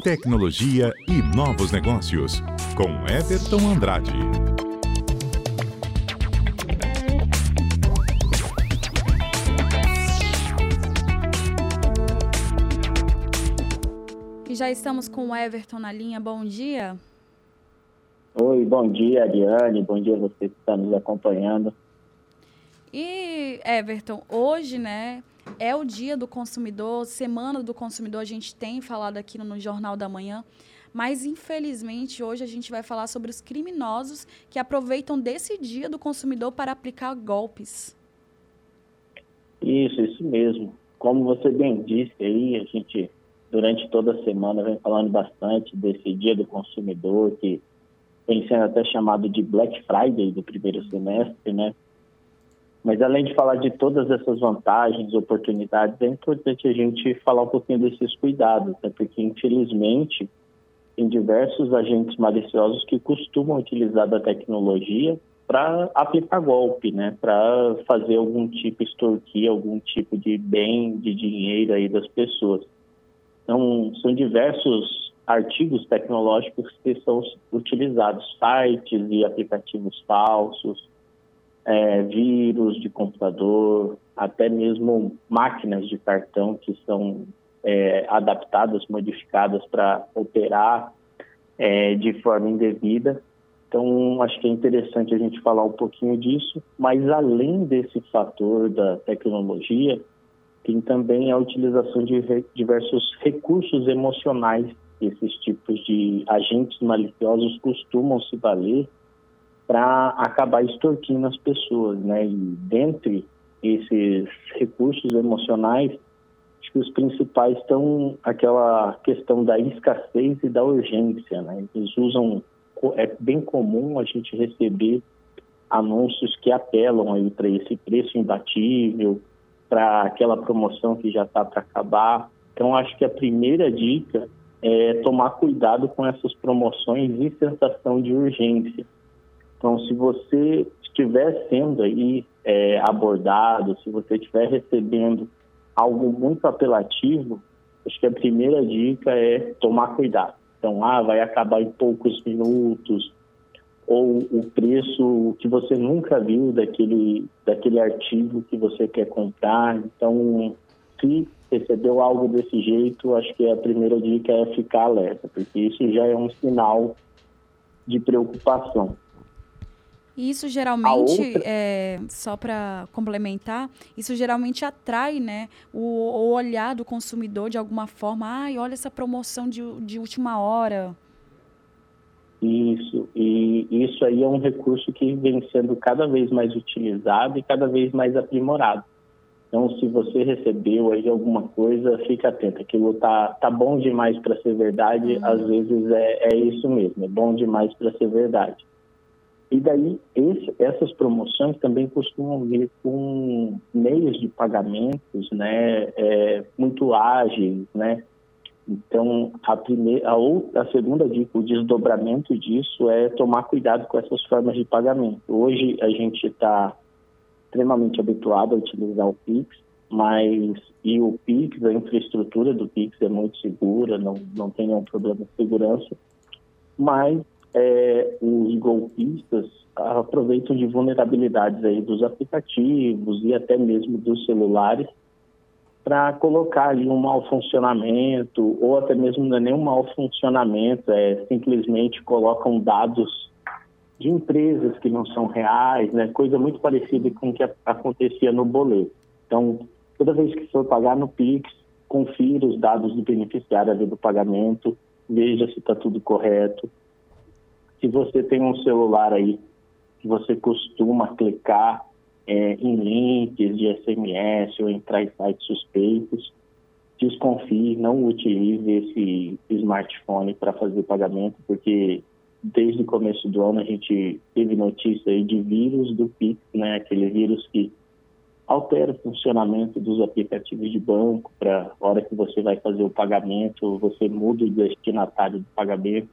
tecnologia e novos negócios, com Everton Andrade. E já estamos com o Everton na linha. Bom dia. Oi, bom dia, Ariane. Bom dia a você que está nos acompanhando. E, Everton, hoje, né, é o dia do consumidor, semana do consumidor, a gente tem falado aqui no Jornal da Manhã, mas infelizmente hoje a gente vai falar sobre os criminosos que aproveitam desse dia do consumidor para aplicar golpes. Isso, isso mesmo. Como você bem disse aí, a gente durante toda a semana vem falando bastante desse dia do consumidor, que tem sendo até chamado de Black Friday do primeiro semestre, né? Mas além de falar de todas essas vantagens, oportunidades, é importante a gente falar um pouquinho desses cuidados, né? porque infelizmente tem diversos agentes maliciosos que costumam utilizar da tecnologia para aplicar golpe, né? Para fazer algum tipo extorquir algum tipo de bem, de dinheiro aí das pessoas. Então, são diversos artigos tecnológicos que são utilizados, sites e aplicativos falsos, é, vírus de computador, até mesmo máquinas de cartão que são é, adaptadas, modificadas para operar é, de forma indevida. Então, acho que é interessante a gente falar um pouquinho disso, mas além desse fator da tecnologia, tem também a utilização de re diversos recursos emocionais que esses tipos de agentes maliciosos costumam se valer para acabar extorquindo as pessoas, né? E dentre esses recursos emocionais, acho que os principais estão aquela questão da escassez e da urgência, né? Eles usam é bem comum a gente receber anúncios que apelam aí para esse preço imbatível, para aquela promoção que já está para acabar. Então, acho que a primeira dica é tomar cuidado com essas promoções e sensação de urgência. Então, se você estiver sendo aí é, abordado, se você estiver recebendo algo muito apelativo, acho que a primeira dica é tomar cuidado. Então, ah, vai acabar em poucos minutos, ou o preço que você nunca viu daquele, daquele artigo que você quer comprar. Então, se recebeu algo desse jeito, acho que a primeira dica é ficar alerta, porque isso já é um sinal de preocupação. Isso geralmente, outra... é, só para complementar, isso geralmente atrai né, o, o, olhar do consumidor de alguma forma. Ai, olha essa promoção de, de última hora. Isso, e isso aí é um recurso que vem sendo cada vez mais utilizado e cada vez mais aprimorado. Então, se você recebeu aí alguma coisa, fica atento. Aquilo tá, tá bom demais para ser verdade, uhum. às vezes é, é isso mesmo, é bom demais para ser verdade. E daí, esse, essas promoções também costumam vir com meios de pagamentos né, é, muito ágeis, né? Então, a, primeira, a, outra, a segunda dica, o desdobramento disso é tomar cuidado com essas formas de pagamento. Hoje, a gente está extremamente habituado a utilizar o Pix, mas e o Pix, a infraestrutura do Pix é muito segura, não, não tem nenhum problema de segurança, mas é, os golpistas aproveitam de vulnerabilidades aí dos aplicativos e até mesmo dos celulares para colocar ali um mau funcionamento ou até mesmo não é nem um mau funcionamento, é simplesmente colocam dados de empresas que não são reais, né? Coisa muito parecida com o que acontecia no boleto. Então, toda vez que for pagar no Pix, confira os dados do beneficiário ali do pagamento, veja se está tudo correto, se você tem um celular aí que você costuma clicar é, em links de SMS ou entrar em sites suspeitos, desconfie, não utilize esse smartphone para fazer pagamento, porque desde o começo do ano a gente teve notícia de vírus do Pix, né? Aquele vírus que altera o funcionamento dos aplicativos de banco para hora que você vai fazer o pagamento, você muda o destinatário do pagamento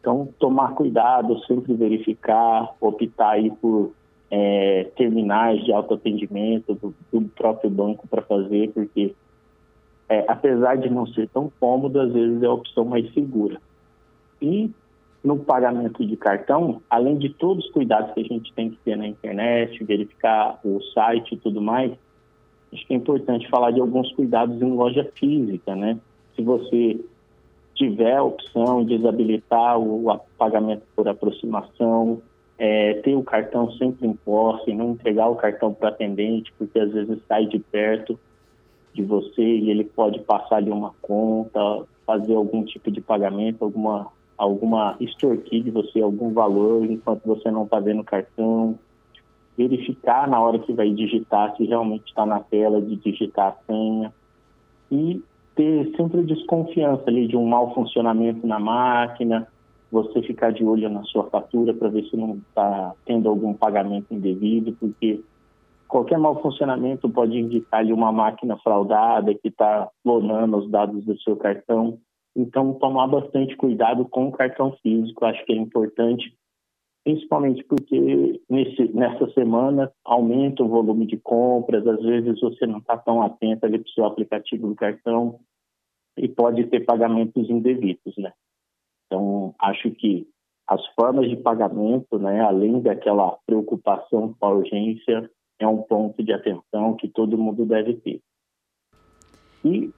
então, tomar cuidado, sempre verificar, optar aí por é, terminais de autoatendimento do, do próprio banco para fazer, porque é, apesar de não ser tão cômodo, às vezes é a opção mais segura. E no pagamento de cartão, além de todos os cuidados que a gente tem que ter na internet, verificar o site e tudo mais, acho que é importante falar de alguns cuidados em loja física, né? Se você tiver a opção de desabilitar o pagamento por aproximação, é, ter o cartão sempre em posse, não entregar o cartão para atendente, porque às vezes sai de perto de você e ele pode passar ali uma conta, fazer algum tipo de pagamento, alguma alguma extorquir de você algum valor enquanto você não está vendo o cartão, verificar na hora que vai digitar se realmente está na tela de digitar a senha. E ter sempre desconfiança ali de um mau funcionamento na máquina, você ficar de olho na sua fatura para ver se não está tendo algum pagamento indevido, porque qualquer mau funcionamento pode indicar ali uma máquina fraudada que está clonando os dados do seu cartão. Então, tomar bastante cuidado com o cartão físico, acho que é importante, principalmente porque nesse, nessa semana aumenta o volume de compras, às vezes você não está tão atento ali para o seu aplicativo do cartão e pode ter pagamentos indevidos, né? Então, acho que as formas de pagamento, né, além daquela preocupação com a urgência, é um ponto de atenção que todo mundo deve ter. E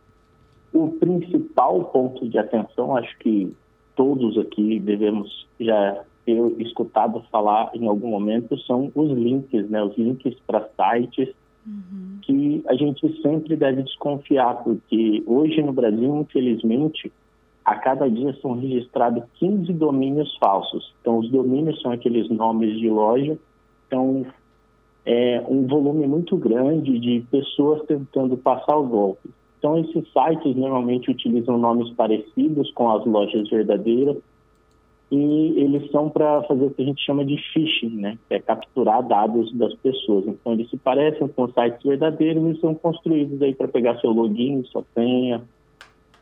o principal ponto de atenção, acho que todos aqui devemos já ter escutado falar em algum momento, são os links, né? Os links para sites uhum. que a gente sempre deve desconfiar, porque hoje no Brasil, infelizmente, a cada dia são registrados 15 domínios falsos. Então, os domínios são aqueles nomes de loja, então é um volume muito grande de pessoas tentando passar o golpe. Então, esses sites normalmente utilizam nomes parecidos com as lojas verdadeiras e eles são para fazer o que a gente chama de phishing, né? Que é capturar dados das pessoas. Então, eles se parecem com sites verdadeiros e são construídos aí para pegar seu login, sua senha,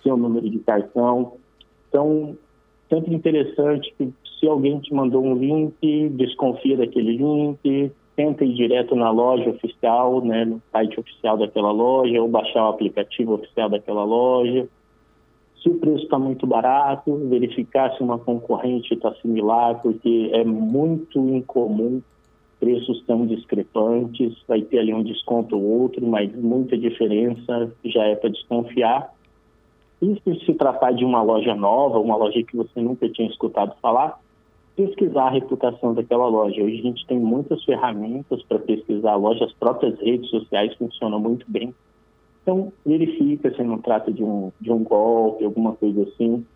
seu número de cartão. Então, sempre interessante que se alguém te mandou um link, desconfia daquele link, tenta ir direto na loja oficial, né, no site oficial daquela loja, ou baixar o aplicativo oficial daquela loja. Se o preço está muito barato, verificar se uma concorrente está similar, porque é muito incomum preços tão discrepantes. Vai ter ali um desconto ou outro, mas muita diferença já é para desconfiar. E se se tratar de uma loja nova, uma loja que você nunca tinha escutado falar, pesquisar a reputação daquela loja. Hoje a gente tem muitas ferramentas para pesquisar a loja, as próprias redes sociais funcionam muito bem. Então, verifica se não trata de um, de um golpe, alguma coisa assim,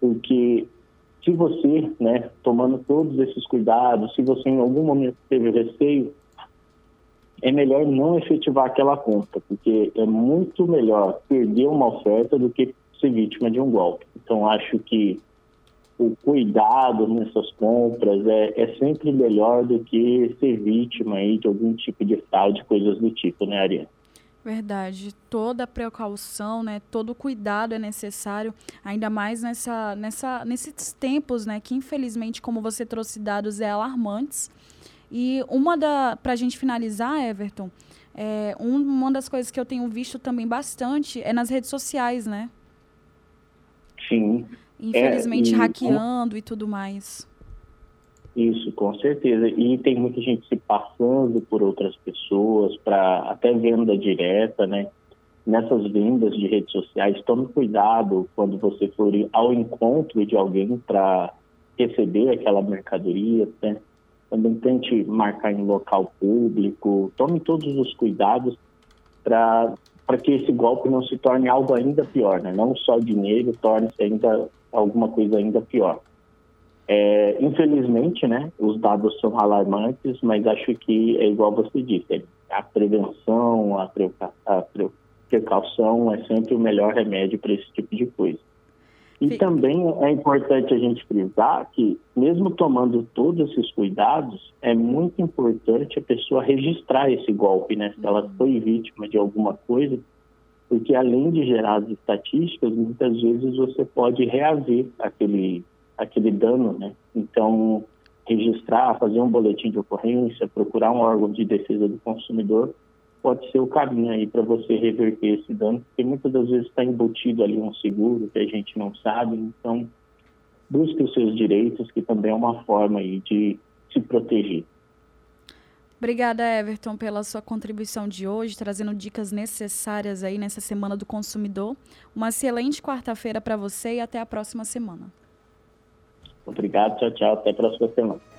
porque se você, né, tomando todos esses cuidados, se você em algum momento teve receio, é melhor não efetivar aquela conta, porque é muito melhor perder uma oferta do que ser vítima de um golpe. Então, acho que o cuidado nessas compras é, é sempre melhor do que ser vítima aí de algum tipo de fraude, coisas do tipo, né, Ariane? Verdade. Toda precaução, né? Todo cuidado é necessário, ainda mais nessa, nessa, nesses tempos, né? Que infelizmente, como você trouxe dados, é alarmantes. E uma da, para a gente finalizar, Everton, é, um, uma das coisas que eu tenho visto também bastante é nas redes sociais, né? Sim. Infelizmente, é, e, hackeando e tudo mais. Isso, com certeza. E tem muita gente se passando por outras pessoas para até venda direta, né? Nessas vendas de redes sociais, tome cuidado quando você for ao encontro de alguém para receber aquela mercadoria, né? Também tente marcar em local público, tome todos os cuidados para que esse golpe não se torne algo ainda pior, né? Não só dinheiro, torne-se ainda alguma coisa ainda pior. É, infelizmente, né, os dados são alarmantes, mas acho que é igual você disse, a prevenção, a, a precaução é sempre o melhor remédio para esse tipo de coisa. E Sim. também é importante a gente frisar que, mesmo tomando todos esses cuidados, é muito importante a pessoa registrar esse golpe, né? Se ela uhum. foi vítima de alguma coisa, porque além de gerar as estatísticas, muitas vezes você pode reaver aquele, aquele dano, né? Então, registrar, fazer um boletim de ocorrência, procurar um órgão de defesa do consumidor pode ser o caminho aí para você reverter esse dano, porque muitas das vezes está embutido ali um seguro que a gente não sabe, então busque os seus direitos, que também é uma forma aí de se proteger. Obrigada, Everton, pela sua contribuição de hoje, trazendo dicas necessárias aí nessa Semana do Consumidor. Uma excelente quarta-feira para você e até a próxima semana. Obrigado, tchau, tchau. Até a próxima semana.